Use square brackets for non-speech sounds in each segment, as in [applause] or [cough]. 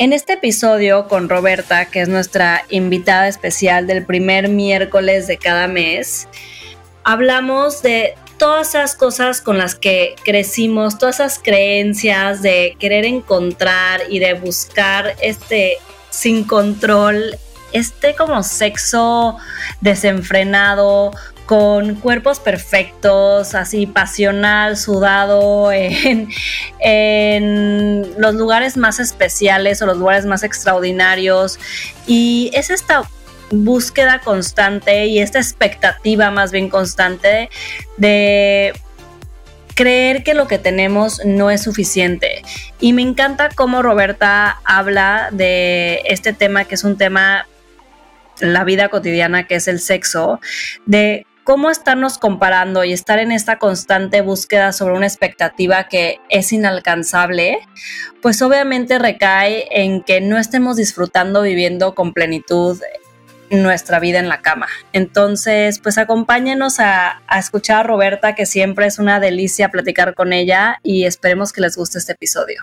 En este episodio con Roberta, que es nuestra invitada especial del primer miércoles de cada mes, hablamos de todas esas cosas con las que crecimos, todas esas creencias de querer encontrar y de buscar este sin control, este como sexo desenfrenado, con cuerpos perfectos, así pasional, sudado, [laughs] en, los lugares más especiales o los lugares más extraordinarios. Y es esta búsqueda constante y esta expectativa más bien constante de creer que lo que tenemos no es suficiente. Y me encanta cómo Roberta habla de este tema, que es un tema, la vida cotidiana, que es el sexo, de cómo estarnos comparando y estar en esta constante búsqueda sobre una expectativa que es inalcanzable, pues obviamente recae en que no estemos disfrutando viviendo con plenitud nuestra vida en la cama. Entonces, pues acompáñenos a, a, escuchar a Roberta, que siempre es una delicia platicar con ella y esperemos que les guste este episodio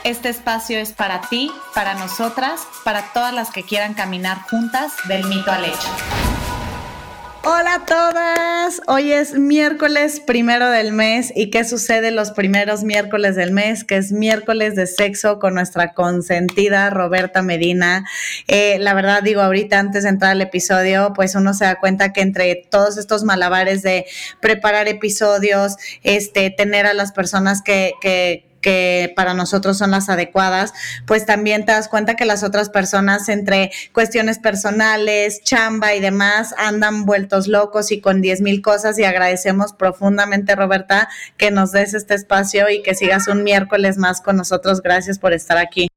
Este espacio es para ti, para nosotras, para todas las que quieran caminar juntas del mito al hecho. Hola a todas, hoy es miércoles primero del mes y ¿qué sucede los primeros miércoles del mes? Que es miércoles de sexo con nuestra consentida Roberta Medina. Eh, la verdad digo, ahorita antes de entrar al episodio, pues uno se da cuenta que entre todos estos malabares de preparar episodios, este, tener a las personas que, que que para nosotros son las adecuadas, pues también te das cuenta que las otras personas entre cuestiones personales, chamba y demás andan vueltos locos y con diez mil cosas y agradecemos profundamente Roberta que nos des este espacio y que sigas un miércoles más con nosotros. Gracias por estar aquí.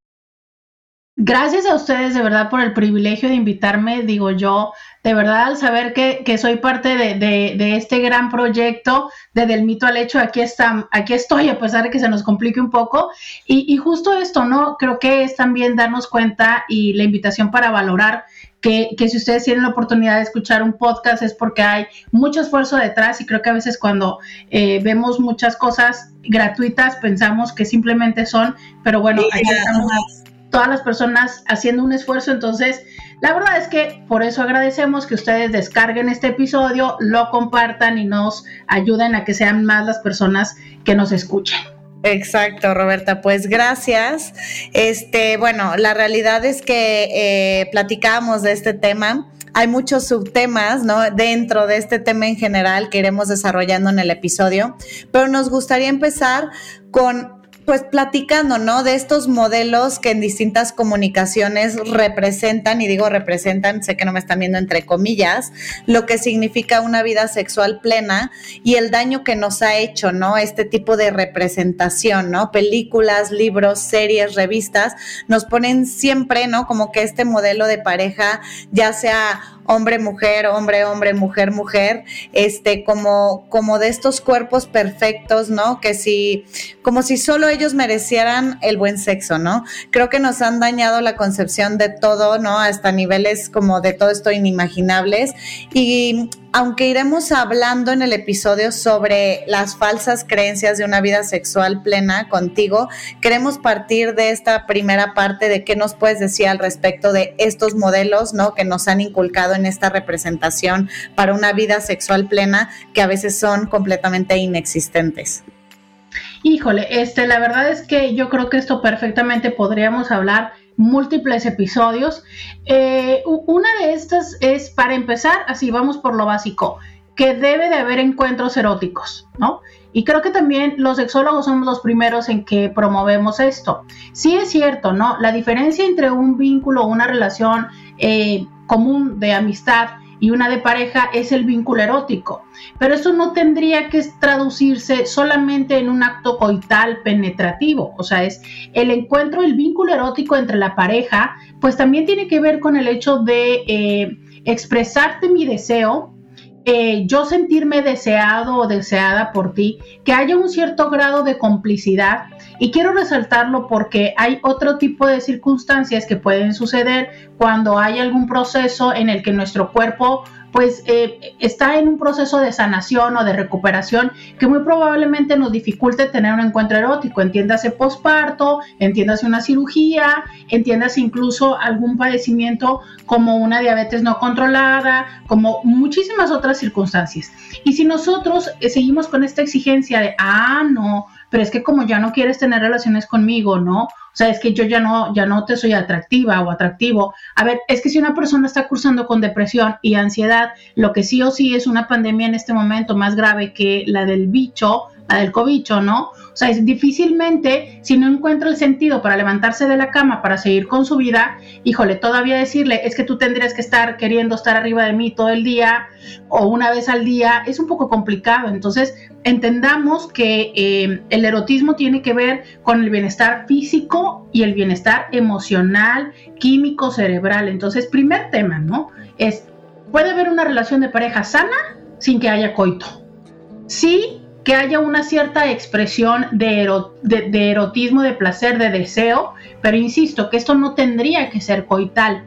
Gracias a ustedes de verdad por el privilegio de invitarme, digo yo, de verdad al saber que, soy parte de, este gran proyecto de Del Mito al Hecho, aquí, está, aquí estoy a pesar de que se nos complique un poco. Y, justo esto, ¿no? Creo que es también darnos cuenta y la invitación para valorar que, si ustedes tienen la oportunidad de escuchar un podcast es porque hay mucho esfuerzo detrás y creo que a veces cuando eh, vemos muchas cosas gratuitas pensamos que simplemente son, pero bueno, aquí estamos todas las personas haciendo un esfuerzo. Entonces, la verdad es que por eso agradecemos que ustedes descarguen este episodio, lo compartan y nos ayuden a que sean más las personas que nos escuchen. Exacto, Roberta. Pues gracias. Este, bueno, la realidad es que eh, platicamos de este tema. Hay muchos subtemas, ¿no? Dentro de este tema en general que iremos desarrollando en el episodio, pero nos gustaría empezar con pues platicando, ¿no? De estos modelos que en distintas comunicaciones representan, y digo representan, sé que no me están viendo entre comillas, lo que significa una vida sexual plena y el daño que nos ha hecho, ¿no? Este tipo de representación, ¿no? Películas, libros, series, revistas, nos ponen siempre, ¿no? Como que este modelo de pareja, ya sea hombre, mujer, hombre, hombre, mujer, mujer, este, como, como de estos cuerpos perfectos, ¿no? Que si, como si solo ellos merecieran el buen sexo, ¿no? Creo que nos han dañado la concepción de todo, ¿no? Hasta niveles como de todo esto inimaginables. Y aunque iremos hablando en el episodio sobre las falsas creencias de una vida sexual plena contigo, queremos partir de esta primera parte de qué nos puedes decir al respecto de estos modelos, ¿no? Que nos han inculcado en esta representación para una vida sexual plena que a veces son completamente inexistentes. Híjole, este, la verdad es que yo creo que esto perfectamente podríamos hablar múltiples episodios. Eh, una de estas es, para empezar, así vamos por lo básico, que debe de haber encuentros eróticos, ¿no? Y creo que también los sexólogos somos los primeros en que promovemos esto. Sí es cierto, ¿no? La diferencia entre un vínculo, una relación eh, común de amistad y una de pareja es el vínculo erótico. Pero eso no tendría que traducirse solamente en un acto coital penetrativo. O sea, es el encuentro, el vínculo erótico entre la pareja, pues también tiene que ver con el hecho de eh, expresarte mi deseo, eh, yo sentirme deseado o deseada por ti, que haya un cierto grado de complicidad. Y quiero resaltarlo porque hay otro tipo de circunstancias que pueden suceder cuando hay algún proceso en el que nuestro cuerpo pues eh, está en un proceso de sanación o de recuperación que muy probablemente nos dificulte tener un encuentro erótico, entiéndase posparto, entiéndase una cirugía, entiéndase incluso algún padecimiento como una diabetes no controlada, como muchísimas otras circunstancias. Y si nosotros eh, seguimos con esta exigencia de, ah, no, pero es que como ya no quieres tener relaciones conmigo, ¿no? O sea, es que yo ya no, ya no te soy atractiva o atractivo. A ver, es que si una persona está cursando con depresión y ansiedad, lo que sí o sí es una pandemia en este momento más grave que la del bicho, la del cobicho, ¿no? O sea, es difícilmente, si no encuentra el sentido para levantarse de la cama, para seguir con su vida, híjole, todavía decirle, es que tú tendrías que estar queriendo estar arriba de mí todo el día o una vez al día, es un poco complicado. Entonces, entendamos que eh, el erotismo tiene que ver con el bienestar físico y el bienestar emocional, químico, cerebral. Entonces, primer tema, ¿no? Es, ¿puede haber una relación de pareja sana sin que haya coito? Sí, que haya una cierta expresión de, erotismo, de placer, de deseo, pero insisto que esto no tendría que ser coital.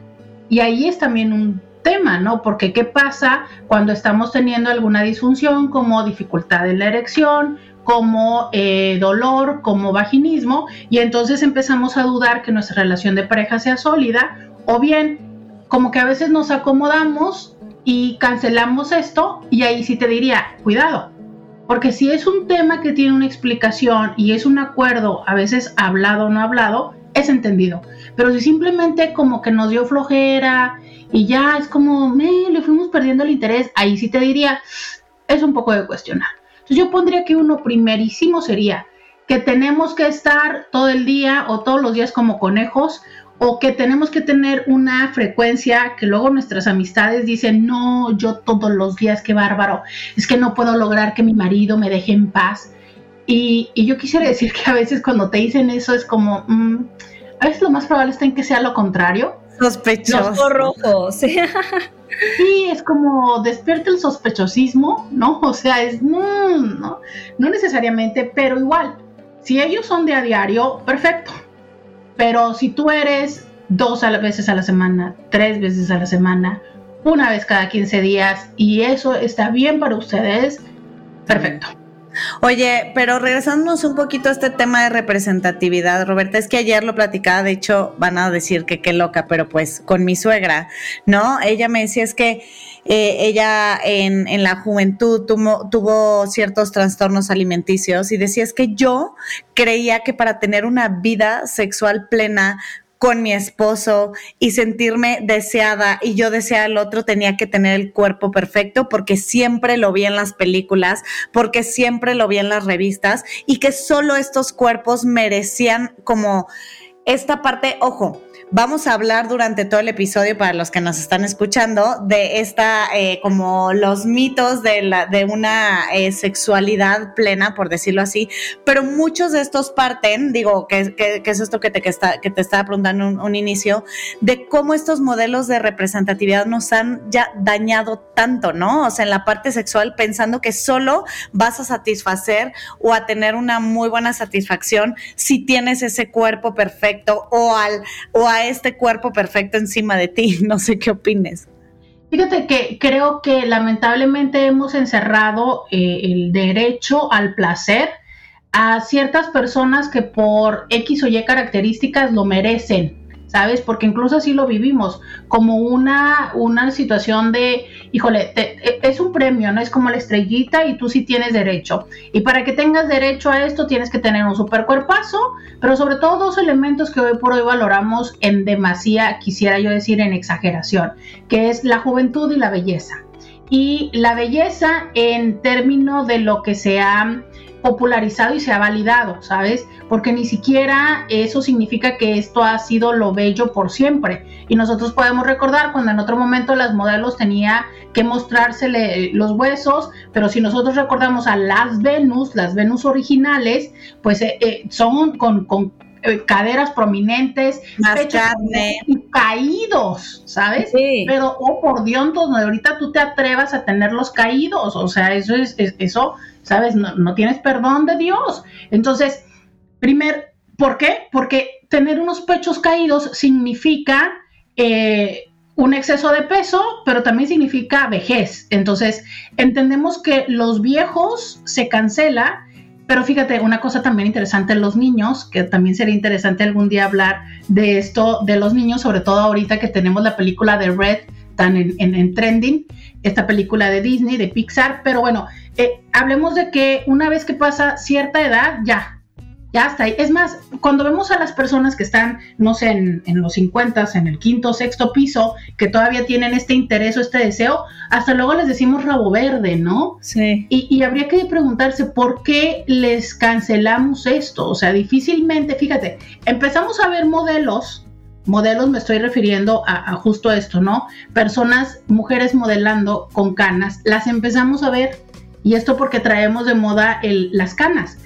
Y ahí es también un tema, ¿no? Porque ¿qué pasa cuando estamos teniendo alguna disfunción como dificultad en la erección, como eh, dolor, como vaginismo, y entonces empezamos a dudar que nuestra relación de pareja sea sólida, o bien como que a veces nos acomodamos y cancelamos esto, y ahí sí te diría, cuidado, porque si es un tema que tiene una explicación y es un acuerdo, a veces hablado o no hablado, es entendido. Pero si simplemente como que nos dio flojera y ya es como, me, le fuimos perdiendo el interés, ahí sí te diría, es un poco de cuestionar. Entonces yo pondría que uno primerísimo sería que tenemos que estar todo el día o todos los días como conejos o que tenemos que tener una frecuencia que luego nuestras amistades dicen, no, yo todos los días, qué bárbaro, es que no puedo lograr que mi marido me deje en paz. Y, yo quisiera decir que a veces cuando te dicen eso es como, mm, a veces lo más probable está en que sea lo contrario. Sospechoso. Los [laughs] Sí, es como despierta el sospechosismo, ¿no? O sea, es, mm, no, no necesariamente, pero igual, si ellos son de a diario, perfecto pero si tú eres dos veces a la semana, tres veces a la semana, una vez cada 15 días y eso está bien para ustedes, perfecto. Oye, pero regresándonos un poquito a este tema de representatividad, Roberta, es que ayer lo platicaba, de hecho van a decir que qué loca, pero pues con mi suegra, ¿no? Ella me decía es que eh, ella en, en, la juventud tuvo, tuvo ciertos trastornos alimenticios y decía es que yo creía que para tener una vida sexual plena con mi esposo y sentirme deseada y yo deseaba al otro tenía que tener el cuerpo perfecto porque siempre lo vi en las películas, porque siempre lo vi en las revistas y que solo estos cuerpos merecían como esta parte, ojo, Vamos a hablar durante todo el episodio, para los que nos están escuchando, de esta, eh, como los mitos de, la, de una eh, sexualidad plena, por decirlo así, pero muchos de estos parten, digo, que, es esto que te, que, está, que te estaba preguntando un, un inicio, de cómo estos modelos de representatividad nos han ya dañado tanto, ¿no? O sea, en la parte sexual, pensando que solo vas a satisfacer o a tener una muy buena satisfacción si tienes ese cuerpo perfecto o al o a este cuerpo perfecto encima de ti. [laughs] No sé qué opines. Fíjate que creo que lamentablemente hemos encerrado eh, el derecho al placer a ciertas personas que por X o Y características lo merecen. ¿Sabes? Porque incluso así lo vivimos, como una, una situación de, híjole, e, es un premio, ¿no? Es como la estrellita y tú sí tienes derecho. Y para que tengas derecho a esto tienes que tener un super cuerpazo, pero sobre todo dos elementos que hoy por hoy valoramos en demasía, quisiera yo decir en exageración, que es la juventud y la belleza. Y la belleza en términos de lo que se ha popularizado y se ha validado, ¿sabes? Porque ni siquiera eso significa que esto ha sido lo bello por siempre. Y nosotros podemos recordar cuando en otro momento las modelos tenía que mostrársele los huesos, pero si nosotros recordamos a las Venus, las Venus originales, pues eh, eh, son con, con eh, caderas prominentes, más carne. caídos, ¿sabes? Sí. Pero, oh por Dios, no, ahorita tú te atrevas a tenerlos caídos, o sea, eso es, es- eso, ¿sabes? No, no tienes perdón de Dios. Entonces, primer, ¿por qué? Porque tener unos pechos caídos significa eh, un exceso de peso, pero también significa vejez. Entonces, entendemos que los viejos se cancela, pero fíjate, una cosa también interesante en los niños, que también sería interesante algún día hablar de esto, de los niños, sobre todo ahorita que tenemos la película de Red tan en, en- en trending, esta película de Disney, de Pixar, pero bueno, eh, hablemos de que una vez que pasa cierta edad, ya, ya está ahí. Es más, cuando vemos a las personas que están, no sé, en, en los 50, en el quinto, sexto piso, que todavía tienen este interés o este deseo, hasta luego les decimos rabo verde, ¿no? Sí. Y, y habría que preguntarse por qué les cancelamos esto. O sea, difícilmente, fíjate, empezamos a ver modelos, modelos me estoy refiriendo a, a justo esto, ¿no? Personas, mujeres modelando con canas, las empezamos a ver, y esto porque traemos de moda el- las canas.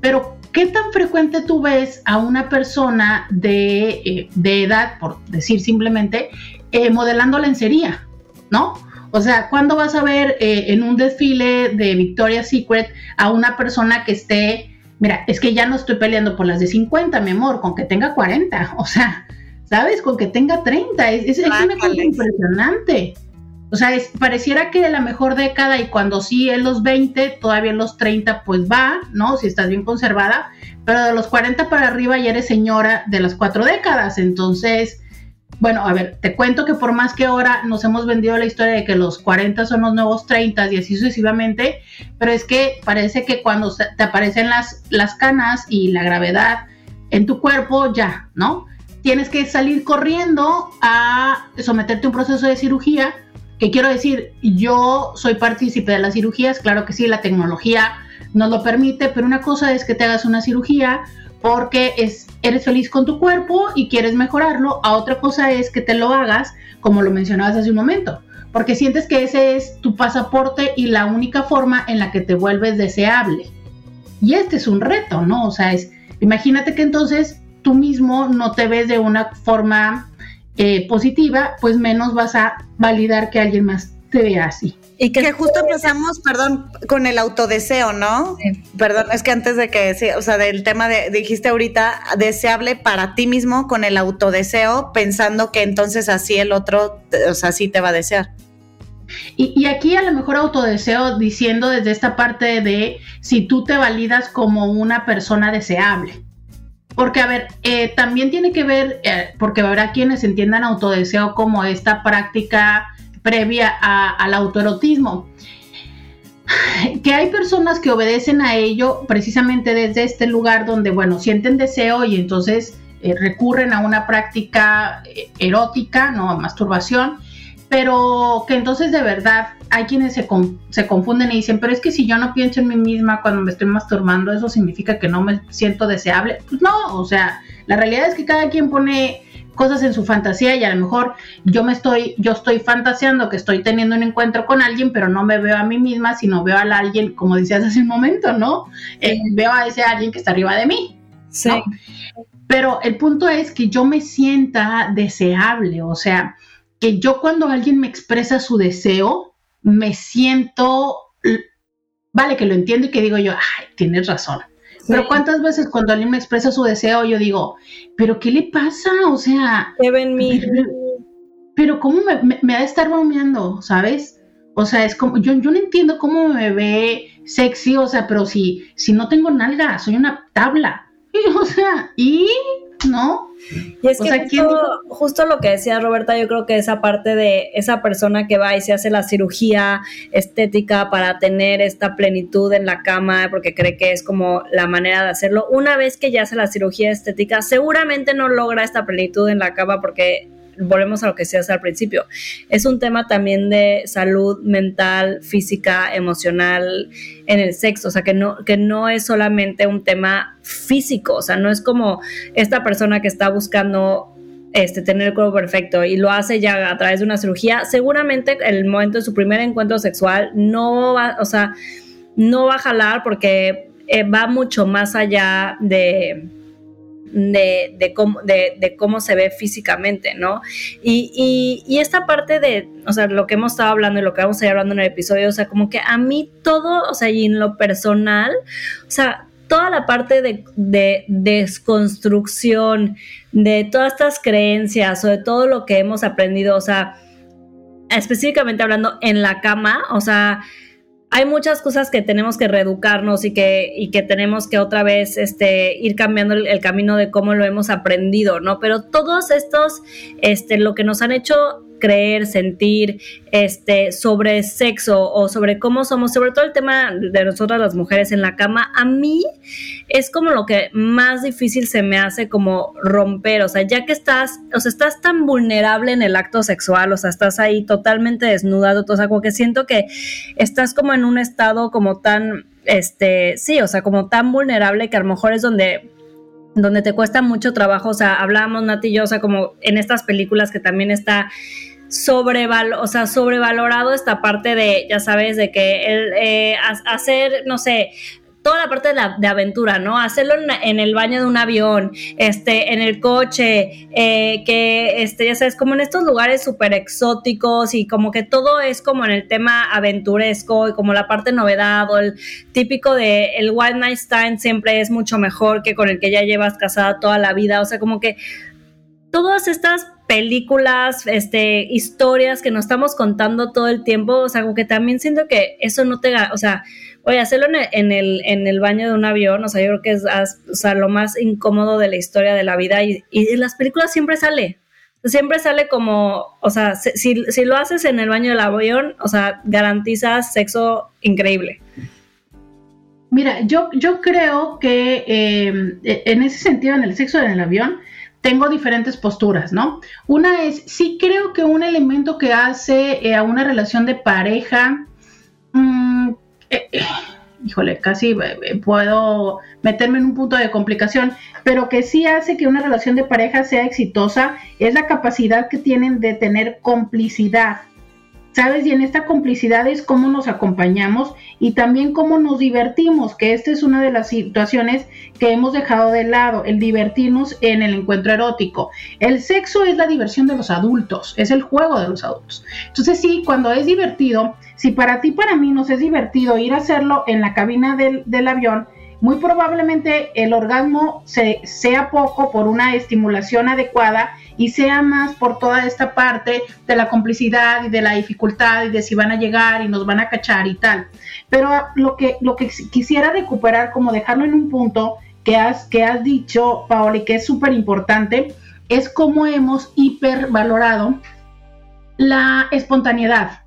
Pero, ¿qué tan frecuente tú ves a una persona de, eh, de edad, por decir simplemente, eh, modelando lencería, ¿no? O sea, ¿cuándo vas a ver eh, en un desfile de Victoria's Secret a una persona que esté, mira, es que ya no estoy peleando por las de 50, mi amor, con que tenga 40, o sea, ¿sabes? Con que tenga 30, es, es- es una cosa impresionante. O sea, pareciera que la mejor década y cuando sí en los 20, todavía en los 30 pues va, ¿no? Si estás bien conservada, pero de los 40 para arriba ya eres señora de las cuatro décadas, entonces... Bueno, a ver, te cuento que por más que ahora nos hemos vendido la historia de que los 40 son los nuevos 30 y así sucesivamente, pero es que parece que cuando te aparecen las, las canas y la gravedad en tu cuerpo, ya, ¿no? Tienes que salir corriendo a someterte a un proceso de cirugía, que quiero decir, yo soy partícipe de las cirugías, claro que sí, la tecnología nos lo permite, pero una cosa es que te hagas una cirugía porque es, eres feliz con tu cuerpo y quieres mejorarlo, a otra cosa es que te lo hagas, como lo mencionabas hace un momento, porque sientes que ese es tu pasaporte y la única forma en la que te vuelves deseable. Y este es un reto, ¿no? O sea, es, imagínate que entonces tú mismo no te ves de una forma eh, positiva, pues menos vas a validar que alguien más te vea así. Y Que justo empezamos, perdón, con el autodeseo, ¿no? Sí. Perdón, es que antes de que, sí, o sea, del tema de, dijiste ahorita, deseable para ti mismo con el autodeseo, pensando que entonces así el otro, o sea, sí te va a desear. Y, y aquí a lo mejor autodeseo diciendo desde esta parte de si tú te validas como una persona deseable. Porque, a ver, eh, también tiene que ver, eh, porque habrá quienes entiendan autodeseo como esta práctica previa a- al autoerotismo. [sighs] Que hay personas que obedecen a ello precisamente desde este lugar donde, bueno, sienten deseo y entonces eh, recurren a una práctica eh, erótica, ¿no? Masturbación, pero que entonces de verdad hay quienes se, con- se confunden y dicen, pero es que si yo no pienso en mí misma cuando me estoy masturbando, eso significa que no me siento deseable. Pues no, o sea, la realidad es que cada quien pone cosas en su fantasía y a lo mejor yo me estoy, yo estoy fantaseando que estoy teniendo un encuentro con alguien, pero no me veo a mí misma, sino veo a alguien, como decías hace un momento, ¿no? Eh, veo a ese alguien que está arriba de mí. Sí. ¿no? Pero el punto es que yo me sienta deseable, o sea, que yo cuando alguien me expresa su deseo, me siento, vale, que lo entiendo y que digo yo, ay, tienes razón. Pero cuántas veces cuando alguien me expresa su deseo, yo digo, pero ¿qué le pasa? O sea, ¿Qué ven mi? pero ¿cómo me, me, me ha de estar bromeando, sabes? O sea, es como, yo, yo no entiendo cómo me ve sexy, o sea, pero si, si no tengo nalga, soy una tabla. Y, [laughs] o sea, ¿y? ¿No? Y es O que sea, ¿quién justo, justo lo que decía Roberta, yo creo que esa parte de esa persona que va y se hace la cirugía estética para tener esta plenitud en la cama, porque cree que es como la manera de hacerlo, una vez que ya hace la cirugía estética, seguramente no logra esta plenitud en la cama porque volvemos a lo que decías al principio, es un tema también de salud mental, física, emocional en el sexo, o sea, que no, que no es solamente un tema físico, o sea, no es como esta persona que está buscando este, tener el cuerpo perfecto y lo hace ya a través de una cirugía, seguramente el momento de su primer encuentro sexual no va, o sea, no va a jalar porque eh, va mucho más allá de, de, cómo, de, cómo, se ve físicamente, ¿no? Y, y, esta parte de, o sea, lo que hemos estado hablando y lo que vamos a ir hablando en el episodio, o sea, como que a mí todo, o sea, y en lo personal, o sea, toda la parte de, de desconstrucción de todas estas creencias o de todo lo que hemos aprendido, o sea, específicamente hablando en la cama, o sea, hay muchas cosas que tenemos que reeducarnos y que, y que tenemos que otra vez este, ir cambiando el, camino de cómo lo hemos aprendido, ¿no? Pero todos estos, este, lo que nos han hecho creer, sentir, este, sobre sexo o sobre cómo somos, sobre todo el tema de nosotras las mujeres en la cama, a mí es como lo que más difícil se me hace como romper, o sea, ya que estás, o sea, estás tan vulnerable en el acto sexual, o sea, estás ahí totalmente desnudado, o sea, como que siento que estás como en un estado como tan, este, sí, o sea, como tan vulnerable que a lo mejor es donde donde te cuesta mucho trabajo, o sea, hablamos Nati y yo, o sea, como en estas películas que también está sobreval o sea, sobrevalorado esta parte de, ya sabes, de que el eh, hacer, no sé, toda la parte de, la, de aventura, ¿no? Hacerlo en, el baño de un avión, este, en el coche, eh, que, este, ya sabes, como en estos lugares súper exóticos y como que todo es como en el tema aventuresco y como la parte novedad o el típico de el One Night Stand siempre es mucho mejor que con el que ya llevas casada toda la vida, o sea, como que todas estas películas, este, historias que nos estamos contando todo el tiempo, o sea, como que también siento que eso no te, o sea, oye, hacerlo en el, en el, baño de un avión, o sea, yo creo que es o sea, lo más incómodo de la historia de la vida y, y en las películas siempre sale, siempre sale como, o sea, si, si, lo haces en el baño del avión, o sea, garantizas sexo increíble. Mira, yo, yo creo que eh, en ese sentido, en el sexo en el avión, tengo diferentes posturas, ¿no? Una es, sí creo que un elemento que hace eh, a una relación de pareja, mm, eh, eh, híjole, casi puedo meterme en un punto de complicación, pero que sí hace que una relación de pareja sea exitosa, es la capacidad que tienen de tener complicidad ¿sabes? Y en esta complicidad es cómo nos acompañamos y también cómo nos divertimos, que esta es una de las situaciones que hemos dejado de lado, el divertirnos en el encuentro erótico. El sexo es la diversión de los adultos, es el juego de los adultos. Entonces sí, cuando es divertido, si para ti, para mí nos es divertido ir a hacerlo en la cabina del, del avión, muy probablemente el orgasmo se, sea poco por una estimulación adecuada y sea más por toda esta parte de la complicidad y de la dificultad y de si van a llegar y nos van a cachar y tal. Pero lo que, lo que quisiera recuperar, como dejarlo en un punto que has, que has dicho, que es súper importante, es cómo hemos hipervalorado la espontaneidad.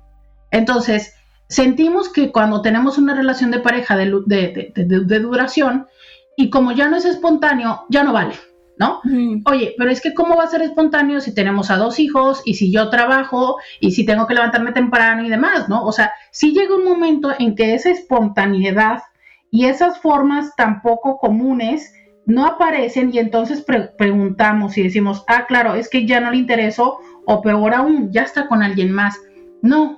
Entonces, sentimos que cuando tenemos una relación de pareja de, de, duración y como ya no es espontáneo, ya no vale, ¿no? Oye, pero es que ¿cómo va a ser espontáneo si tenemos a dos hijos y si yo trabajo y si tengo que levantarme temprano y demás, ¿no? O sea, si llega un momento en que esa espontaneidad y esas formas tan poco comunes no aparecen y entonces preguntamos y decimos, ah, claro, es que ya no le interesó o peor aún, ya está con alguien más. No,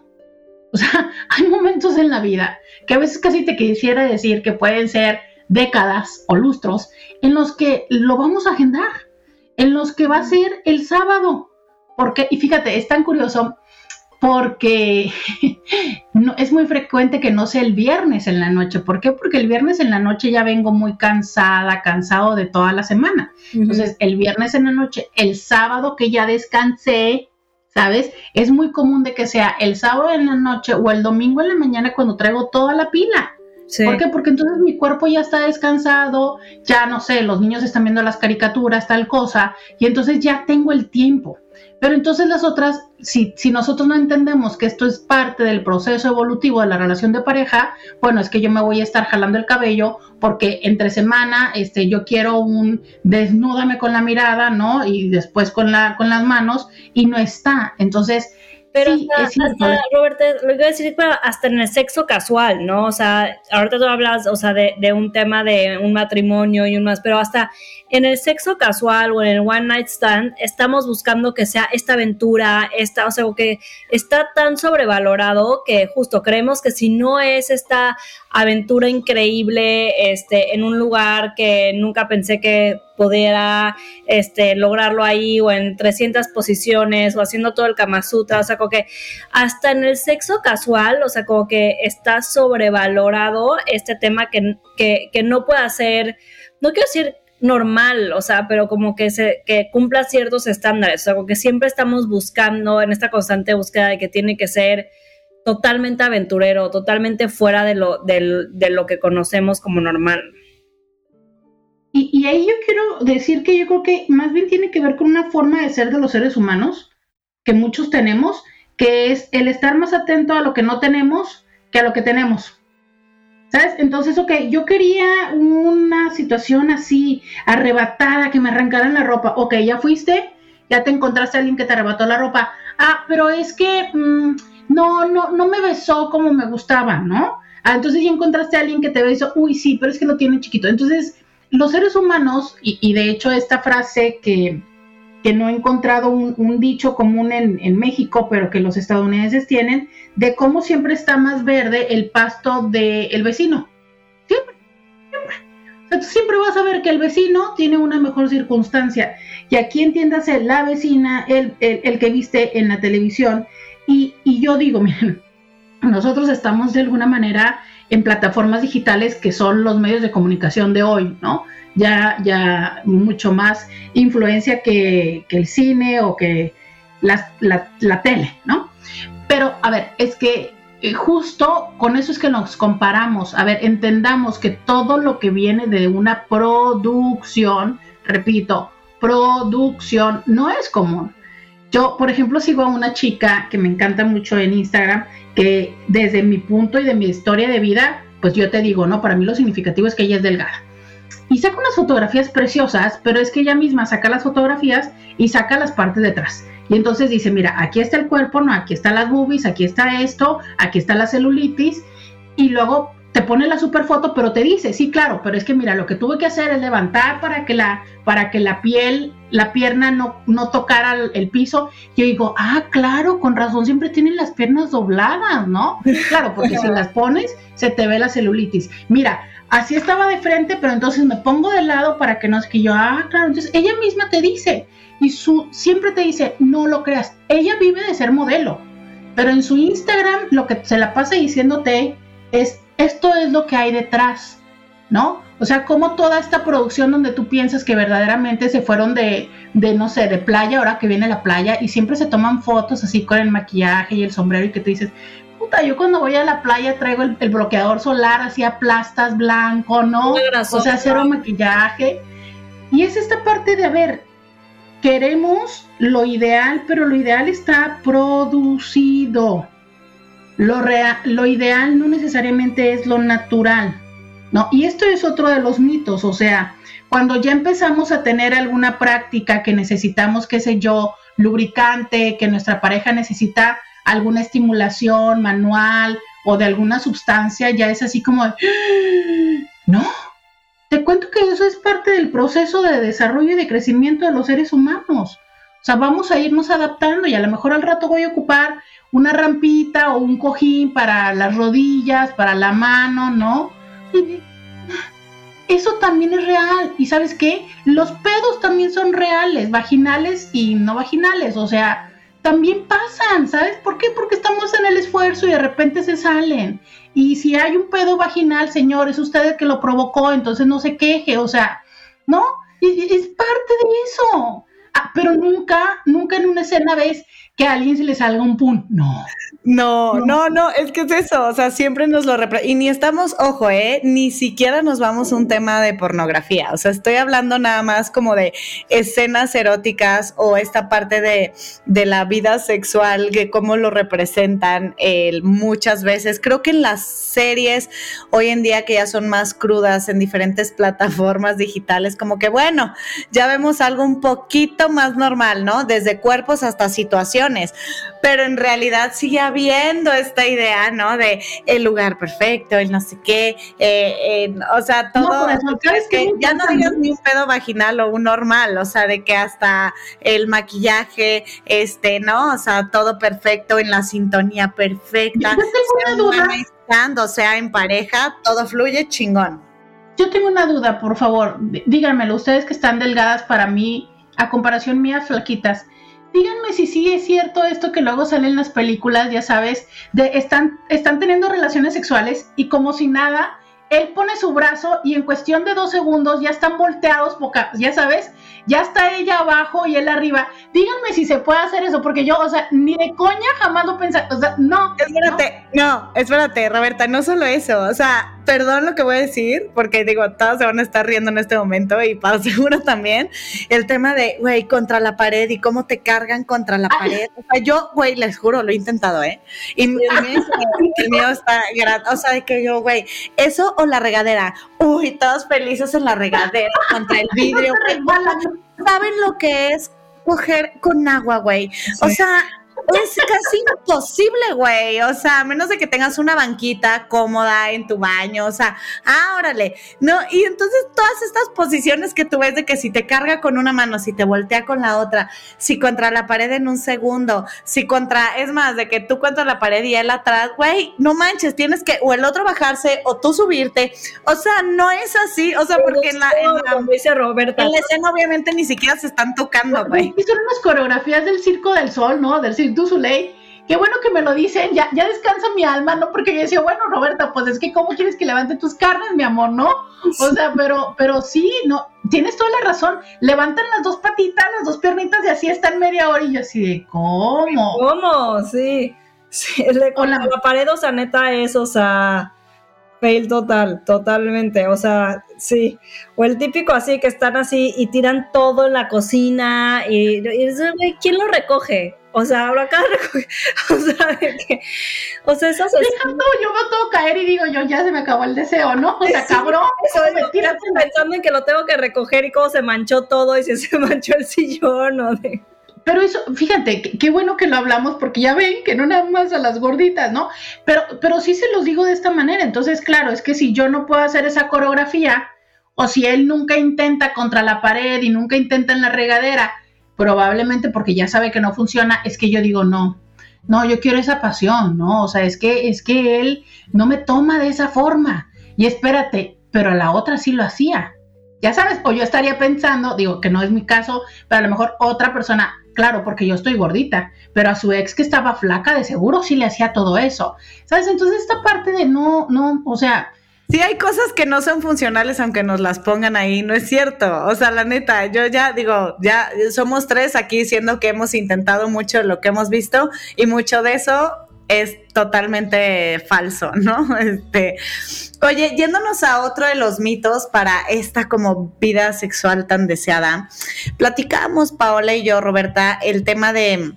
o sea, [laughs] hay momentos en la vida que a veces casi te quisiera decir que pueden ser décadas o lustros en los que lo vamos a agendar, en los que va a ser el sábado. Porque, y fíjate, es tan curioso porque [laughs] no, es muy frecuente que no sea el viernes en la noche. ¿Por qué? Porque el viernes en la noche ya vengo muy cansada, cansado de toda la semana. Entonces, el viernes en la noche, el sábado que ya descansé, ¿sabes? Es muy común de que sea el sábado en la noche o el domingo en la mañana cuando traigo toda la pila. ¿Por qué? Porque entonces mi cuerpo ya está descansado, ya no sé, los niños están viendo las caricaturas, tal cosa, y entonces ya tengo el tiempo. Pero entonces las otras, si, si nosotros no entendemos que esto es parte del proceso evolutivo de la relación de pareja, bueno, es que yo me voy a estar jalando el cabello porque entre semana este, yo quiero un desnúdame con la mirada, ¿no? Y después con, la, con las manos y no está. Entonces, pero hasta, Roberto, lo iba a decir, hasta en el sexo casual, ¿no? O sea, ahorita tú hablas, o sea, de, de, un tema de un matrimonio y un más, pero hasta en el sexo casual o en el one night stand estamos buscando que sea esta aventura, esta, o sea, que está tan sobrevalorado que justo creemos que si no es esta aventura increíble, este, en un lugar que nunca pensé que pudiera este, lograrlo ahí o en 300 posiciones o haciendo todo el Kama Sutra, o sea, como que hasta en el sexo casual, o sea, como que está sobrevalorado este tema que, que, no puede ser, no quiero decir normal, o sea, pero como que se que cumpla ciertos estándares, o sea, como que siempre estamos buscando en esta constante búsqueda de que tiene que ser totalmente aventurero, totalmente fuera de lo, de lo que conocemos como normal. Y, ahí yo quiero decir que yo creo que más bien tiene que ver con una forma de ser de los seres humanos que muchos tenemos, que es el estar más atento a lo que no tenemos que a lo que tenemos. ¿Sabes? Entonces, ok, yo quería una situación así, arrebatada, que me arrancaran la ropa. Ok, ya fuiste, ya te encontraste a alguien que te arrebató la ropa. Ah, pero es que mm, no, no, no me besó como me gustaba, ¿no? Ah, entonces ya encontraste a alguien que te besó. Uy, sí, pero es que lo tiene chiquito. Entonces, los seres humanos, y, de hecho esta frase que, no he encontrado un, dicho común en, México, pero que los estadounidenses tienen, de cómo siempre está más verde el pasto del vecino. Siempre, siempre. O sea, siempre vas a ver que el vecino tiene una mejor circunstancia. Y aquí entiéndase la vecina, el, el, que viste en la televisión. Y, y yo digo, [laughs] miren, nosotros estamos de alguna manera en plataformas digitales que son los medios de comunicación de hoy, ¿no? Ya, ya mucho más influencia que, el cine o que la, la, tele, ¿no? Pero, a ver, es que eh, justo con eso es que nos comparamos. A ver, entendamos que todo lo que viene de una producción, repito, producción, no es común. Yo, por ejemplo, sigo a una chica que me encanta mucho en Instagram, que desde mi punto y de mi historia de vida, pues yo te digo, ¿no? Para mí lo significativo es que ella es delgada. Y saca unas fotografías preciosas, pero es que ella misma saca las fotografías y saca las partes de atrás. Y entonces dice, mira, aquí está el cuerpo, no, aquí están las boobies, aquí está esto, aquí está la celulitis. Y luego te pone la super foto, pero te dice, sí, claro, pero es que mira, lo que tuve que hacer es levantar para que la, para que la piel, la pierna no, no tocara el, piso. Yo digo, ah, claro, con razón, siempre tienen las piernas dobladas, ¿no? Claro, porque si las pones, se te ve la celulitis. Mira, así estaba de frente, pero entonces me pongo de lado para que no es que yo, ah, claro, entonces ella misma te dice, y su, siempre te dice, no lo creas, ella vive de ser modelo, pero en su Instagram lo que se la pasa diciéndote es esto es lo que hay detrás, ¿no? O sea, como toda esta producción donde tú piensas que verdaderamente se fueron de, de, no sé, de playa, ahora que viene la playa, y siempre se toman fotos así con el maquillaje y el sombrero y que te dices, puta, yo cuando voy a la playa traigo el, bloqueador solar así a plastas blanco, ¿no? O sea, cero maquillaje. Y es esta parte de, a ver, queremos lo ideal, pero lo ideal está producido. Lo, lo ideal no necesariamente es lo natural, ¿no? Y esto es otro de los mitos, o sea, cuando ya empezamos a tener alguna práctica que necesitamos, qué sé yo, lubricante, que nuestra pareja necesita alguna estimulación manual o de alguna sustancia, ya es así como, [gasps] no, te cuento que eso es parte del proceso de desarrollo y de crecimiento de los seres humanos. O sea, vamos a irnos adaptando y a lo mejor al rato voy a ocupar una rampita o un cojín para las rodillas, para la mano, ¿no? Eso también es real. ¿Y sabes qué? Los pedos también son reales, vaginales y no vaginales. O sea, también pasan, ¿sabes por qué? Porque estamos en el esfuerzo y de repente se salen. Y si hay un pedo vaginal, señor, es usted el que lo provocó, entonces no se queje, o sea, ¿no? Es, parte de eso. Ah, pero nunca, nunca en una escena ves que a alguien se le salga un pun. No, No, no, no, es que es eso, o sea, siempre nos lo y ni estamos, ojo, eh, ni siquiera nos vamos a un tema de pornografía, o sea, estoy hablando nada más como de escenas eróticas o esta parte de, de la vida sexual, que cómo lo representan eh, muchas veces. Creo que en las series hoy en día que ya son más crudas en diferentes plataformas digitales, como que bueno, ya vemos algo un poquito más normal, ¿no? Desde cuerpos hasta situaciones, pero en realidad sigue habiendo esta idea, ¿no? De el lugar perfecto, el no sé qué, eh, o sea, todo, que ya no digas ni un pedo vaginal o un normal, o sea, de que hasta el maquillaje, este, ¿no? O sea, todo perfecto, en la sintonía perfecta, sea, sea en pareja, todo fluye chingón. Yo tengo una duda, por favor, díganmelo, ustedes que están delgadas para mí, a comparación mía, flaquitas díganme si sí es cierto esto que luego sale en las películas, ya sabes, de están, están teniendo relaciones sexuales y como si nada, él pone su brazo y en cuestión de dos segundos ya están volteados, ya sabes, ya está ella abajo y él arriba. Díganme si se puede hacer eso, porque yo, o sea, ni de coña jamás lo pensé, o sea, no. Espérate, no, espérate, Roberta, no solo eso, o sea, perdón lo que voy a decir, porque digo, todos se van a estar riendo en este momento y para [laughs] seguro también, el tema de, güey, contra la pared y cómo te cargan contra la pared. O sea, yo, güey, les juro, lo he intentado, ¿eh? Y el mío, está, o sea, de que yo, güey, eso o la regadera, uy, todos felices en la regadera [laughs] contra el vidrio. ¿Saben lo que es coger con agua, güey? O sea, es casi imposible, güey. O sea, a menos de que tengas una banquita cómoda en tu baño. O sea, ah, órale. No, y entonces todas estas posiciones que tú ves de que si te carga con una mano, si te voltea con la otra, si contra la pared en un segundo, si contra, es más, de que tú contra la pared y él atrás, güey, no manches, tienes que o el otro bajarse o tú subirte. O sea, no es así. O sea, porque en la, en la, dice Roberta, en la escena obviamente ni siquiera se están tocando, güey. Y son unas coreografías del Circo del Sol, ¿no? Del Circo ley. Qué bueno que me lo dicen, ya, ya descansa mi alma, ¿no? Porque yo decía, bueno, Roberta, pues es que ¿cómo quieres que levante tus carnes, mi amor, no? O sea, pero, pero sí, no, tienes toda la razón. Levantan las dos patitas, las dos piernitas y así están media hora y yo así de, ¿cómo? ¿Cómo? Sí. sí con la, la pared, o sea, neta es, o sea, fail total, totalmente, o sea, sí. O el típico así que están así y tiran todo en la cocina y, y ¿quién lo recoge? O sea, ahora acá, [laughs] o sea, que, o sea, eso es... yo me tengo caer y digo yo, ya se me acabó el deseo, ¿no? O sea, [laughs] cabrón, [laughs] eso, me pensando en que lo tengo que recoger y cómo se manchó todo y si se manchó el sillón o de... Pero eso, fíjate, qué bueno que lo hablamos porque ya ven que no nada más a las gorditas, ¿no? Pero, pero sí se los digo de esta manera. Entonces, claro, es que si yo no puedo hacer esa coreografía o si él nunca intenta contra la pared y nunca intenta en la regadera, probablemente porque ya sabe que no funciona, es que yo digo, no, no, yo quiero esa pasión, ¿no? O sea, es que, es que él no me toma de esa forma. Y espérate, pero a la otra sí lo hacía. Ya sabes, o yo estaría pensando, digo que no es mi caso, pero a lo mejor otra persona, claro, porque yo estoy gordita, pero a su ex que estaba flaca, de seguro sí le hacía todo eso. ¿Sabes? Entonces esta parte de no, no, o sea, Sí, hay cosas que no son funcionales aunque nos las pongan ahí, no es cierto. O sea, la neta, yo ya digo, ya somos tres aquí diciendo que hemos intentado mucho lo que hemos visto y mucho de eso es totalmente falso, [laughs] ¿no? Este, oye, yéndonos a otro de los mitos para esta como vida sexual tan deseada, platicábamos Paola y yo, Roberta, el tema de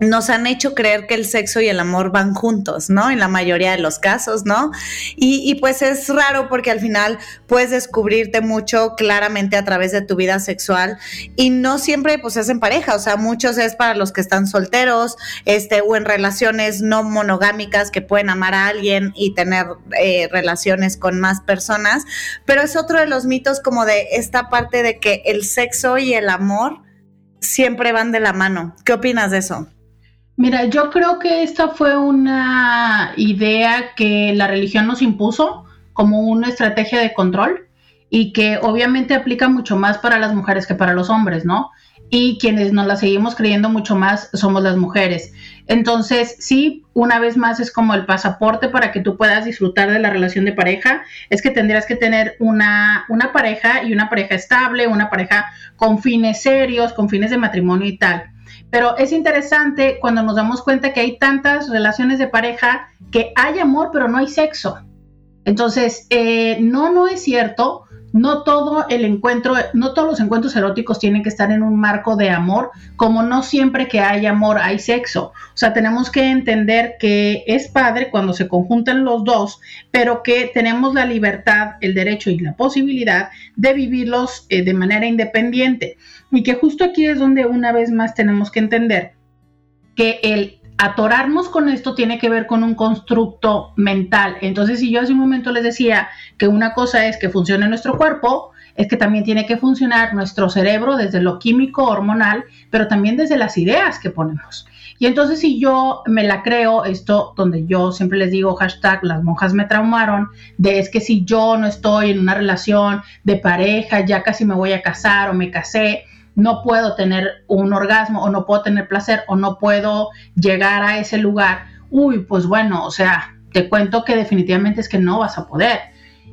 nos han hecho creer que el sexo y el amor van juntos, ¿no? En la mayoría de los casos, ¿no? Y, pues es raro porque al final puedes descubrirte mucho claramente a través de tu vida sexual y no siempre pues es en pareja, o sea, muchos es para los que están solteros, este, o en relaciones no monogámicas que pueden amar a alguien y tener eh, relaciones con más personas, pero es otro de los mitos como de esta parte de que el sexo y el amor siempre van de la mano. ¿Qué opinas de eso? Mira, yo creo que esta fue una idea que la religión nos impuso como una estrategia de control y que obviamente aplica mucho más para las mujeres que para los hombres, ¿no? Y quienes nos la seguimos creyendo mucho más somos las mujeres. Entonces, sí, una vez más es como el pasaporte para que tú puedas disfrutar de la relación de pareja, es que tendrías que tener una, una pareja y una pareja estable, una pareja con fines serios, con fines de matrimonio y tal. Pero es interesante cuando nos damos cuenta que hay tantas relaciones de pareja que hay amor pero no hay sexo. Entonces, eh, no, no es cierto no todo el encuentro, no todos los encuentros eróticos tienen que estar en un marco de amor, como no siempre que hay amor hay sexo. O sea, tenemos que entender que es padre cuando se conjuntan los dos, pero que tenemos la libertad, el derecho y la posibilidad de vivirlos eh, de manera independiente. Y que justo aquí es donde una vez más tenemos que entender que el atorarnos con esto tiene que ver con un constructo mental. Entonces, si yo hace un momento les decía que una cosa es que funcione nuestro cuerpo, es que también tiene que funcionar nuestro cerebro desde lo químico, hormonal, pero también desde las ideas que ponemos. Y entonces si yo me la creo, esto donde yo siempre les digo hashtag las monjas me traumaron, de es que si yo no estoy en una relación de pareja, ya casi me voy a casar o me casé, no puedo tener un orgasmo o no puedo tener placer o no puedo llegar a ese lugar, uy, pues bueno, o sea, te cuento que definitivamente es que no vas a poder.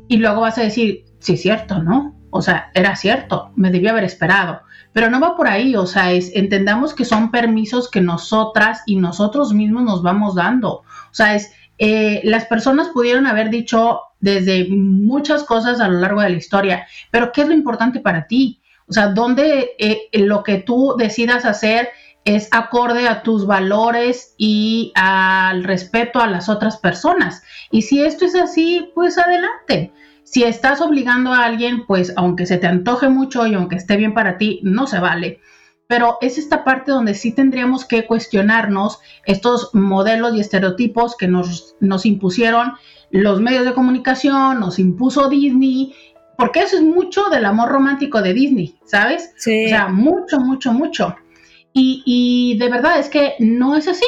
Y luego vas a decir, sí, cierto, ¿no? O sea, era cierto, me debía haber esperado. Pero no va por ahí, o sea, es, entendamos que son permisos que nosotras y nosotros mismos nos vamos dando. O sea, es, eh, las personas pudieron haber dicho desde muchas cosas a lo largo de la historia, pero ¿qué es lo importante para ti? O sea, donde eh, lo que tú decidas hacer es acorde a tus valores y al respeto a las otras personas. Y si esto es así, pues adelante. Si estás obligando a alguien, pues aunque se te antoje mucho y aunque esté bien para ti, no se vale. Pero es esta parte donde sí tendríamos que cuestionarnos estos modelos y estereotipos que nos, nos impusieron los medios de comunicación, nos impuso Disney porque eso es mucho del amor romántico de Disney, ¿sabes? Sí. O sea, mucho, mucho, mucho. Y, de verdad es que no es así.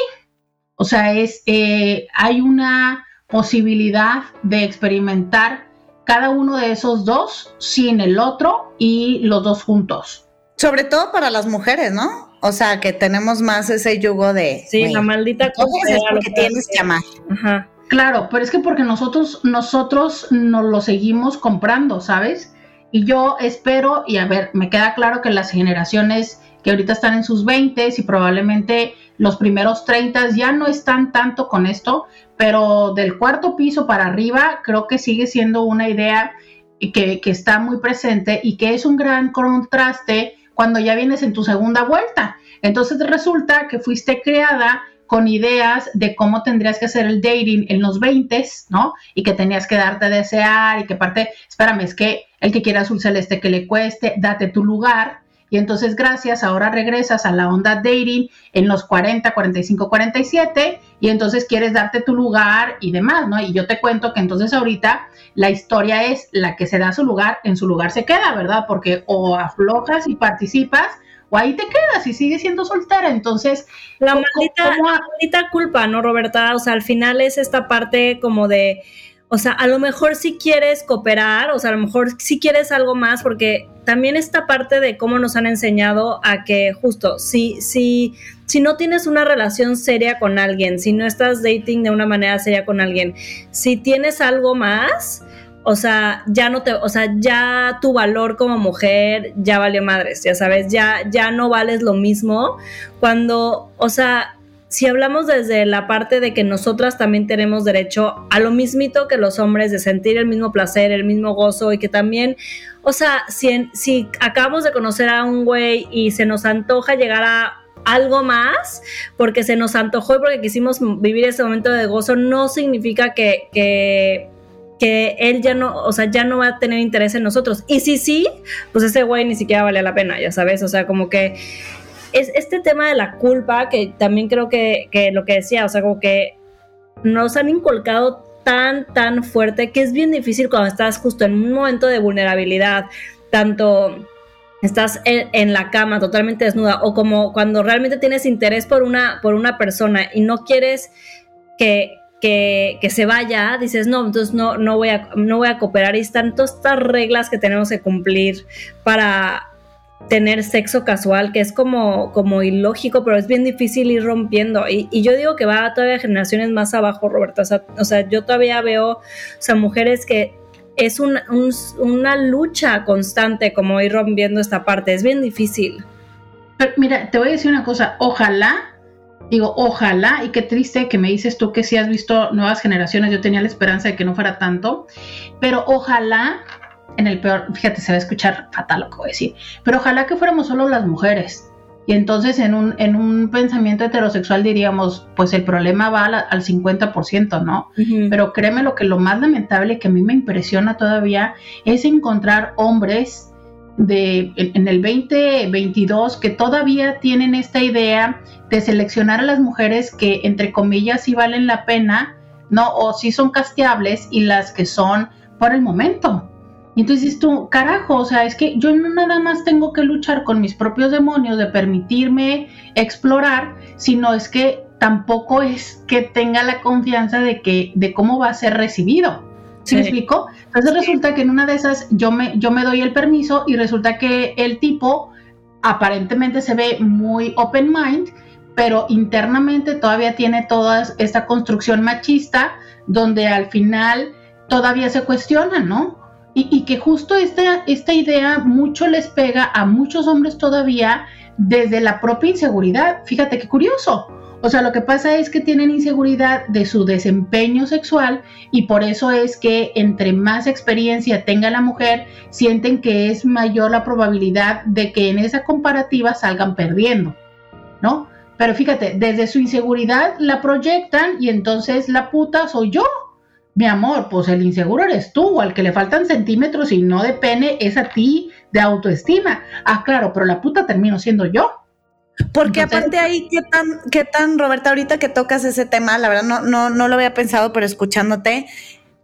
O sea, es, eh, hay una posibilidad de experimentar cada uno de esos dos sin el otro y los dos juntos. Sobre todo para las mujeres, ¿no? O sea, que tenemos más ese yugo de... Sí, la maldita cosa. Es porque tienes que amar. Ajá. Claro, pero es que porque nosotros, nosotros nos lo seguimos comprando, ¿sabes? Y yo espero, y a ver, me queda claro que las generaciones que ahorita están en sus 20 y probablemente los primeros 30 ya no están tanto con esto, pero del cuarto piso para arriba creo que sigue siendo una idea que, que está muy presente y que es un gran contraste cuando ya vienes en tu segunda vuelta. Entonces resulta que fuiste creada con ideas de cómo tendrías que hacer el dating en los 20, ¿no? Y que tenías que darte a desear y que parte, espérame, es que el que quiera azul celeste que le cueste, date tu lugar. Y entonces, gracias, ahora regresas a la onda dating en los 40, 45, 47 y entonces quieres darte tu lugar y demás, ¿no? Y yo te cuento que entonces ahorita la historia es la que se da su lugar, en su lugar se queda, ¿verdad? Porque o aflojas y participas o ahí te quedas y sigues siendo soltera. Entonces, la maldita, culpa, ¿no, Roberta? O sea, al final es esta parte como de, o sea, a lo mejor si quieres cooperar, o sea, a lo mejor si quieres algo más, porque también esta parte de cómo nos han enseñado a que justo, si, si, si no tienes una relación seria con alguien, si no estás dating de una manera seria con alguien, si tienes algo más, o sea, ya no te, o sea, ya tu valor como mujer ya valió madres, ya sabes, ya, ya no vales lo mismo. Cuando, o sea, si hablamos desde la parte de que nosotras también tenemos derecho a lo mismito que los hombres, de sentir el mismo placer, el mismo gozo y que también, o sea, si, si acabamos de conocer a un güey y se nos antoja llegar a algo más porque se nos antojó y porque quisimos vivir ese momento de gozo, no significa que, que él ya no, o sea, ya no va a tener interés en nosotros. Y si sí, pues ese güey ni siquiera vale la pena, ya sabes, o sea, como que es este tema de la culpa que también creo que, que lo que decía, o sea, como que nos han inculcado tan, tan fuerte que es bien difícil cuando estás justo en un momento de vulnerabilidad, tanto estás en, en, la cama totalmente desnuda o como cuando realmente tienes interés por una, por una persona y no quieres que, que, se vaya, dices, no, entonces no, no, voy a, no voy a cooperar. Y están todas estas reglas que tenemos que cumplir para, tener sexo casual, que es como, como ilógico, pero es bien difícil ir rompiendo. Y, yo digo que va todavía generaciones más abajo, Roberto. O sea, o sea yo todavía veo, o sea, mujeres que es un, una lucha constante como ir rompiendo esta parte. Es bien difícil. Pero mira, te voy a decir una cosa. Ojalá, digo, ojalá, y qué triste que me dices tú que si has visto nuevas generaciones. Yo tenía la esperanza de que no fuera tanto, pero ojalá en el peor, fíjate, se va a escuchar fatal lo que voy a decir, pero ojalá que fuéramos solo las mujeres. Y entonces en un, en un pensamiento heterosexual diríamos, pues el problema va al, 50%, ¿no? Pero créeme lo que lo más lamentable que a mí me impresiona todavía es encontrar hombres de, en, el 2022 que todavía tienen esta idea de seleccionar a las mujeres que entre comillas sí valen la pena, ¿no? O sí son casteables y las que son por el momento. Y entonces tú, carajo, o sea, es que yo no nada más tengo que luchar con mis propios demonios de permitirme explorar, sino es que tampoco es que tenga la confianza de que de cómo va a ser recibido. ¿Sí, me explico? Entonces resulta que en una de esas yo me, yo me doy el permiso y resulta que el tipo aparentemente se ve muy open mind, pero internamente todavía tiene toda esta construcción machista donde al final todavía se cuestiona, ¿no? Y, que justo esta, esta idea mucho les pega a muchos hombres todavía desde la propia inseguridad. Fíjate qué curioso. O sea, lo que pasa es que tienen inseguridad de su desempeño sexual y por eso es que entre más experiencia tenga la mujer, sienten que es mayor la probabilidad de que en esa comparativa salgan perdiendo, ¿no? Pero fíjate, desde su inseguridad la proyectan y entonces la puta soy yo mi amor, pues el inseguro eres tú, al que le faltan centímetros y no de pene es a ti de autoestima. Ah, claro, pero la puta termino siendo yo. Porque aparte ahí, ¿qué tan, qué tan, Roberta, ahorita que tocas ese tema, la verdad no, no, no lo había pensado, pero escuchándote,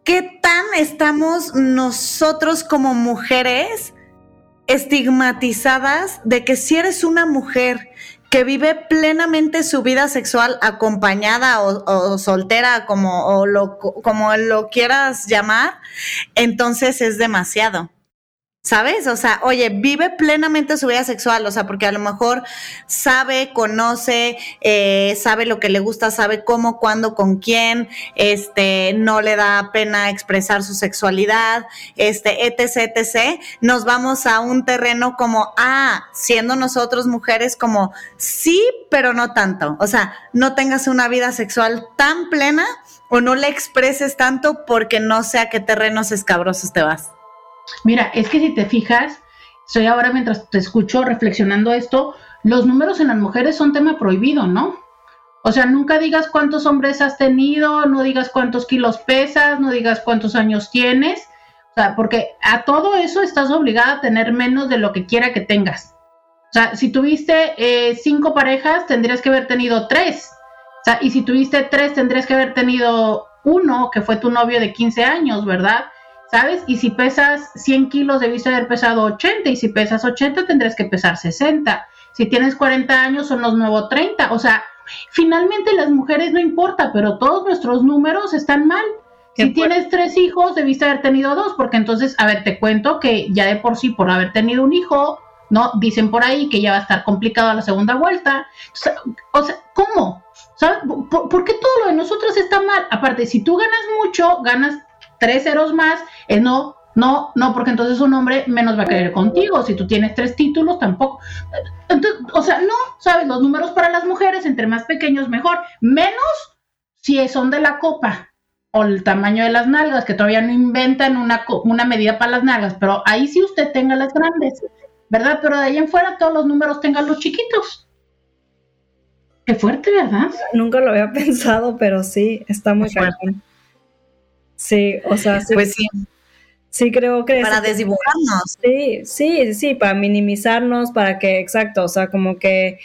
¿qué tan estamos nosotros como mujeres estigmatizadas de que si eres una mujer que vive plenamente su vida sexual acompañada o, soltera, como, lo, como lo quieras llamar, entonces es demasiado. ¿Sabes? O sea, oye, vive plenamente su vida sexual, o sea, porque a lo mejor sabe, conoce, eh, sabe lo que le gusta, sabe cómo, cuándo, con quién, este, no le da pena expresar su sexualidad, este, etc, etc. Nos vamos a un terreno como, ah, siendo nosotros mujeres como, sí, pero no tanto. O sea, no tengas una vida sexual tan plena o no le expreses tanto porque no sé a qué terrenos escabrosos te vas. Mira, es que si te fijas, estoy ahora mientras te escucho reflexionando esto, los números en las mujeres son tema prohibido, ¿no? O sea, nunca digas cuántos hombres has tenido, no digas cuántos kilos pesas, no digas cuántos años tienes, o sea, porque a todo eso estás obligada a tener menos de lo que quiera que tengas. O sea, si tuviste eh, cinco parejas, tendrías que haber tenido tres. O sea, y si tuviste tres, tendrías que haber tenido uno, que fue tu novio de 15 años, ¿verdad? ¿Sabes? Y si pesas 100 kilos, debiste haber pesado 80, y si pesas 80, tendrás que pesar 60. Si tienes 40 años, son los nuevos 30. O sea, finalmente las mujeres no importa, pero todos nuestros números están mal. Si tienes tres hijos, debiste haber tenido dos, porque entonces, a ver, te cuento que ya de por sí, por haber tenido un hijo, ¿no? Dicen por ahí que ya va a estar complicado la segunda vuelta. O sea, ¿cómo? ¿Por, ¿Por, qué todo lo de nosotros está mal? Aparte, si tú ganas mucho, ganas tres ceros más, es no, no, no, porque entonces un hombre menos va a querer contigo. Si tú tienes tres títulos, tampoco. Entonces, o sea, no, ¿sabes? Los números para las mujeres, entre más pequeños, mejor. Menos si son de la copa o el tamaño de las nalgas, que todavía no inventan una, una medida para las nalgas, pero ahí sí usted tenga las grandes, ¿verdad? Pero de ahí en fuera todos los números tengan los chiquitos. Qué fuerte, ¿verdad? Nunca lo había [laughs] pensado, pero sí, está muy fuerte. Sí, o sea, sí, pues sí. Sí, creo que... Para desdibujarnos. Sí, sí, sí, para minimizarnos, para que, exacto, o sea, como que,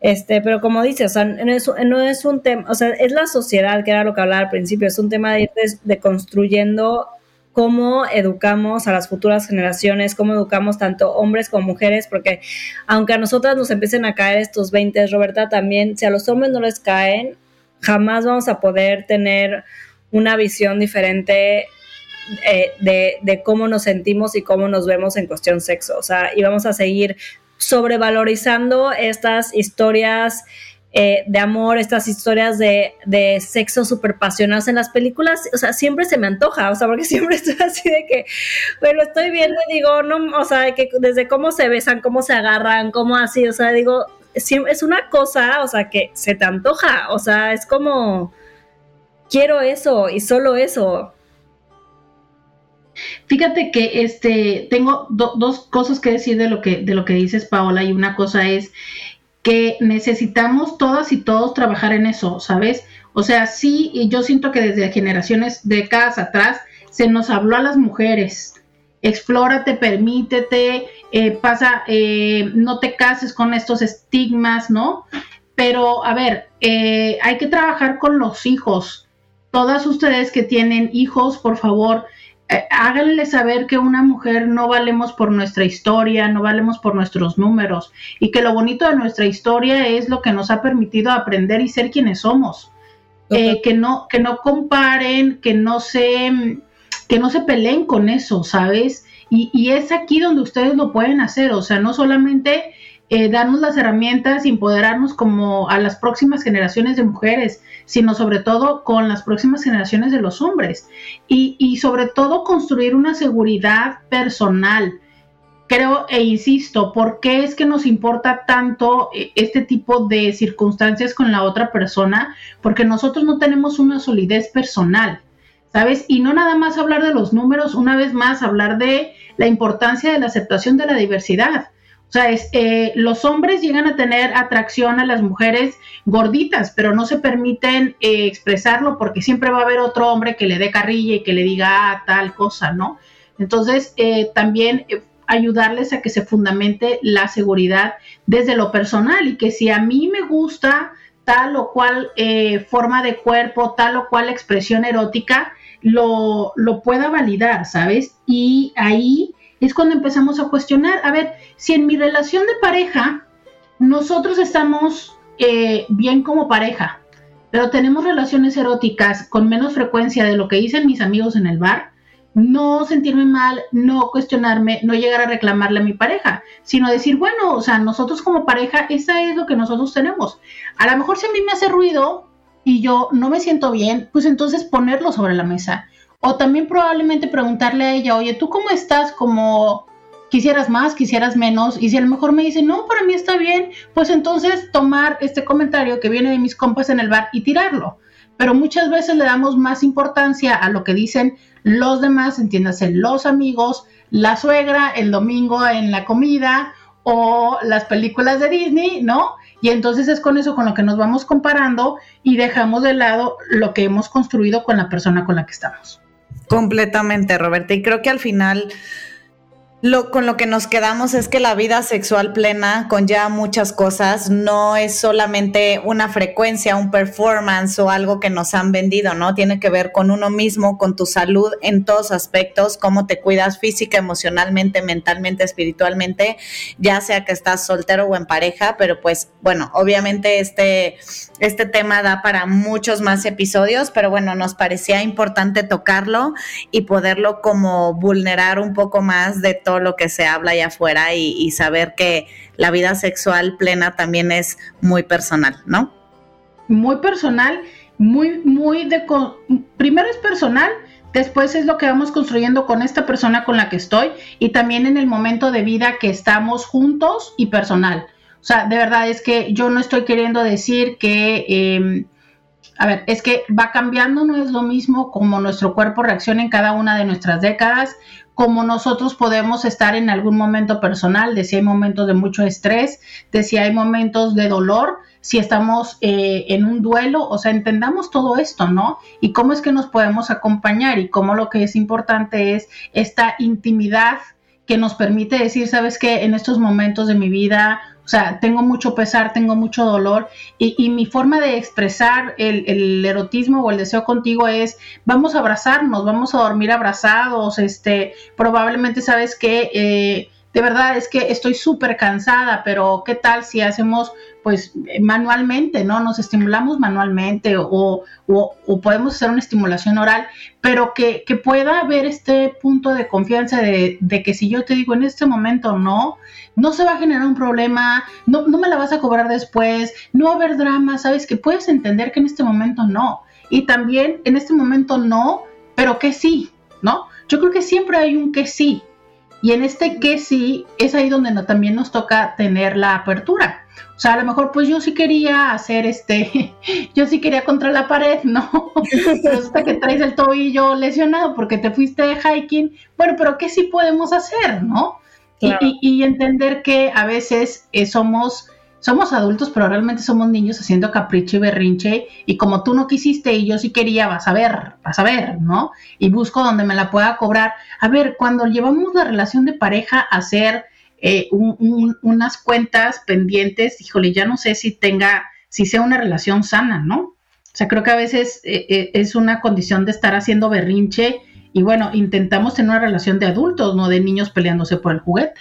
este, pero como dices, o sea, no es, no es un tema, o sea, es la sociedad, que era lo que hablaba al principio, es un tema de ir de, construyendo cómo educamos a las futuras generaciones, cómo educamos tanto hombres como mujeres, porque aunque a nosotras nos empiecen a caer estos 20, Roberta, también, si a los hombres no les caen, jamás vamos a poder tener una visión diferente eh, de, de, cómo nos sentimos y cómo nos vemos en cuestión sexo. O sea, y vamos a seguir sobrevalorizando estas historias eh, de amor, estas historias de, de sexo súper pasionales en las películas, o sea, siempre se me antoja, o sea, porque [laughs] siempre estoy así de que, bueno, estoy viendo y digo, no, o sea, que desde cómo se besan, cómo se agarran, cómo así, o sea, digo, es una cosa, o sea, que se te antoja, o sea, es como, quiero eso y solo eso. Fíjate que este tengo dos cosas que decir de lo que de lo que dices Paola y una cosa es que necesitamos todas y todos trabajar en eso, ¿sabes? O sea, sí, y yo siento que desde generaciones, décadas atrás, se nos habló a las mujeres, explórate, permítete, eh, pasa, eh, no te cases con estos estigmas, ¿no? Pero, a ver, eh, hay que trabajar con los hijos. Todas ustedes que tienen hijos, por favor, háganle saber que una mujer no valemos por nuestra historia, no valemos por nuestros números y que lo bonito de nuestra historia es lo que nos ha permitido aprender y ser quienes somos. que no que no comparen, que no se que no se peleen con eso, ¿sabes? Y, es aquí donde ustedes lo pueden hacer, o sea, no solamente eh, darnos las herramientas, empoderarnos como a las próximas generaciones de mujeres, sino sobre todo con las próximas generaciones de los hombres. Y, y sobre todo construir una seguridad personal. Creo e insisto, ¿por qué es que nos importa tanto eh, este tipo de circunstancias con la otra persona? Porque nosotros no tenemos una solidez personal. ¿sabes? Y no nada más hablar de los números, una vez más hablar de la importancia de la aceptación de la diversidad. O sea, es, eh, los hombres llegan a tener atracción a las mujeres gorditas, pero no se permiten eh, expresarlo porque siempre va a haber otro hombre que le dé carrilla y que le diga ah, tal cosa, ¿no? Entonces, eh, también ayudarles a que se fundamente la seguridad desde lo personal y que si a mí me gusta tal o cual forma de cuerpo, tal o cual expresión erótica, lo, lo pueda validar, ¿sabes? Y ahí es cuando empezamos a cuestionar, a ver, si en mi relación de pareja nosotros estamos eh, bien como pareja, pero tenemos relaciones eróticas con menos frecuencia de lo que dicen mis amigos en el bar, no sentirme mal, no cuestionarme, no llegar a reclamarle a mi pareja, sino decir, bueno, o sea, nosotros como pareja, esa es lo que nosotros tenemos. A lo mejor si a mí me hace ruido, y yo no me siento bien, pues entonces ponerlo sobre la mesa. O también probablemente preguntarle a ella, oye, ¿tú cómo estás? Como quisieras más, quisieras menos. Y si a lo mejor me dice, no, para mí está bien, pues entonces tomar este comentario que viene de mis compas en el bar y tirarlo. Pero muchas veces le damos más importancia a lo que dicen los demás, entiéndase, los amigos, la suegra, el domingo en la comida o las películas de Disney, ¿no? Y entonces es con eso con lo que nos vamos comparando y dejamos de lado lo que hemos construido con la persona con la que estamos. Completamente, Roberta. Y creo que al final lo, con lo que nos quedamos es que la vida sexual plena conlleva muchas cosas, no es solamente una frecuencia, un performance o algo que nos han vendido, ¿no? Tiene que ver con uno mismo, con tu salud en todos aspectos, cómo te cuidas física, emocionalmente, mentalmente, espiritualmente, ya sea que estás soltero o en pareja, pero pues bueno, obviamente este, este tema da para muchos más episodios, pero bueno, nos parecía importante tocarlo y poderlo como vulnerar un poco más de todo lo que se habla allá afuera y, saber que la vida sexual plena también es muy personal, ¿no? Muy personal, muy, muy de... Primero es personal, después es lo que vamos construyendo con esta persona con la que estoy y también en el momento de vida que estamos juntos y personal. O sea, de verdad es que yo no estoy queriendo decir que... Em, a ver, es que va cambiando, no es lo mismo como nuestro cuerpo reacciona en cada una de nuestras décadas, como nosotros podemos estar en algún momento personal, de si hay momentos de mucho estrés, de si hay momentos de dolor, si estamos eh, en un duelo, o sea, entendamos todo esto, ¿no? Y cómo es que nos podemos acompañar y cómo lo que es importante es esta intimidad que nos permite decir, sabes que en estos momentos de mi vida o sea, tengo mucho pesar, tengo mucho dolor y, mi forma de expresar el, erotismo o el deseo contigo es, vamos a abrazarnos, vamos a dormir abrazados, este, probablemente sabes que... Eh, de verdad es que estoy súper cansada, pero ¿qué tal si hacemos pues manualmente, ¿no? Nos estimulamos manualmente o, podemos hacer una estimulación oral, pero que, que, pueda haber este punto de confianza de, de, que si yo te digo en este momento no, no se va a generar un problema, no, no me la vas a cobrar después, no va a haber drama, ¿sabes? Que puedes entender que en este momento no. Y también en este momento no, pero que sí, ¿no? Yo creo que siempre hay un que sí. Y en este que sí, es ahí donde también nos toca tener la apertura. O sea, a lo mejor pues yo sí quería hacer este, [laughs] yo sí quería contra la pared, [laughs] ¿no? hasta que traes el tobillo lesionado porque te fuiste de hiking. Bueno, pero ¿qué sí podemos hacer, no? Y, entender que a veces eh, somos somos adultos, pero realmente somos niños haciendo capricho y berrinche, y como tú no quisiste y yo sí quería, vas a ver, vas a ver, ¿no? Y busco donde me la pueda cobrar. A ver, cuando llevamos la relación de pareja a hacer eh, unas cuentas pendientes, híjole, ya no sé si tenga, si sea una relación sana, ¿no? O sea, creo que a veces eh, eh, es una condición de estar haciendo berrinche y bueno, intentamos tener una relación de adultos, no de niños peleándose por el juguete.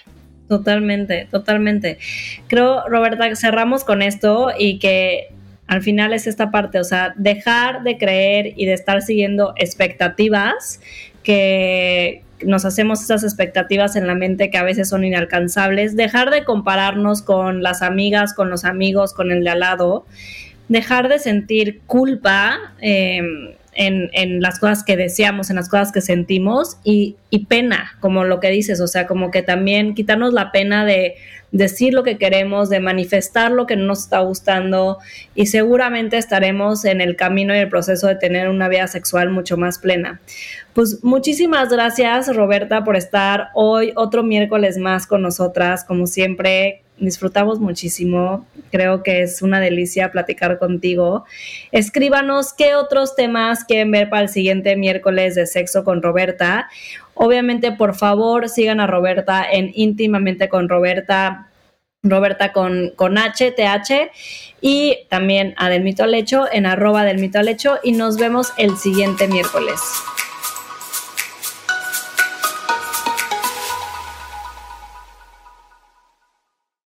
Totalmente, totalmente. Creo, Roberta, cerramos con esto y que al final es esta parte, o sea, dejar de creer y de estar siguiendo expectativas que nos hacemos esas expectativas en la mente que a veces son inalcanzables, dejar de compararnos con las amigas, con los amigos, con el de al lado, dejar de sentir culpa. Eh, en, las cosas que deseamos, en las cosas que sentimos y, y, pena, como lo que dices, o sea, como que también quitarnos la pena de decir lo que queremos, de manifestar lo que nos está gustando y seguramente estaremos en el camino y el proceso de tener una vida sexual mucho más plena. Pues muchísimas gracias Roberta por estar hoy otro miércoles más con nosotras, como siempre disfrutamos muchísimo. Creo que es una delicia platicar contigo. Escríbanos qué otros temas quieren ver para el siguiente miércoles de sexo con Roberta. Obviamente, por favor, sigan a Roberta en íntimamente con Roberta. Roberta con, con H, y también a Del Mito al Hecho en arroba del Mito al Hecho, y nos vemos el siguiente miércoles.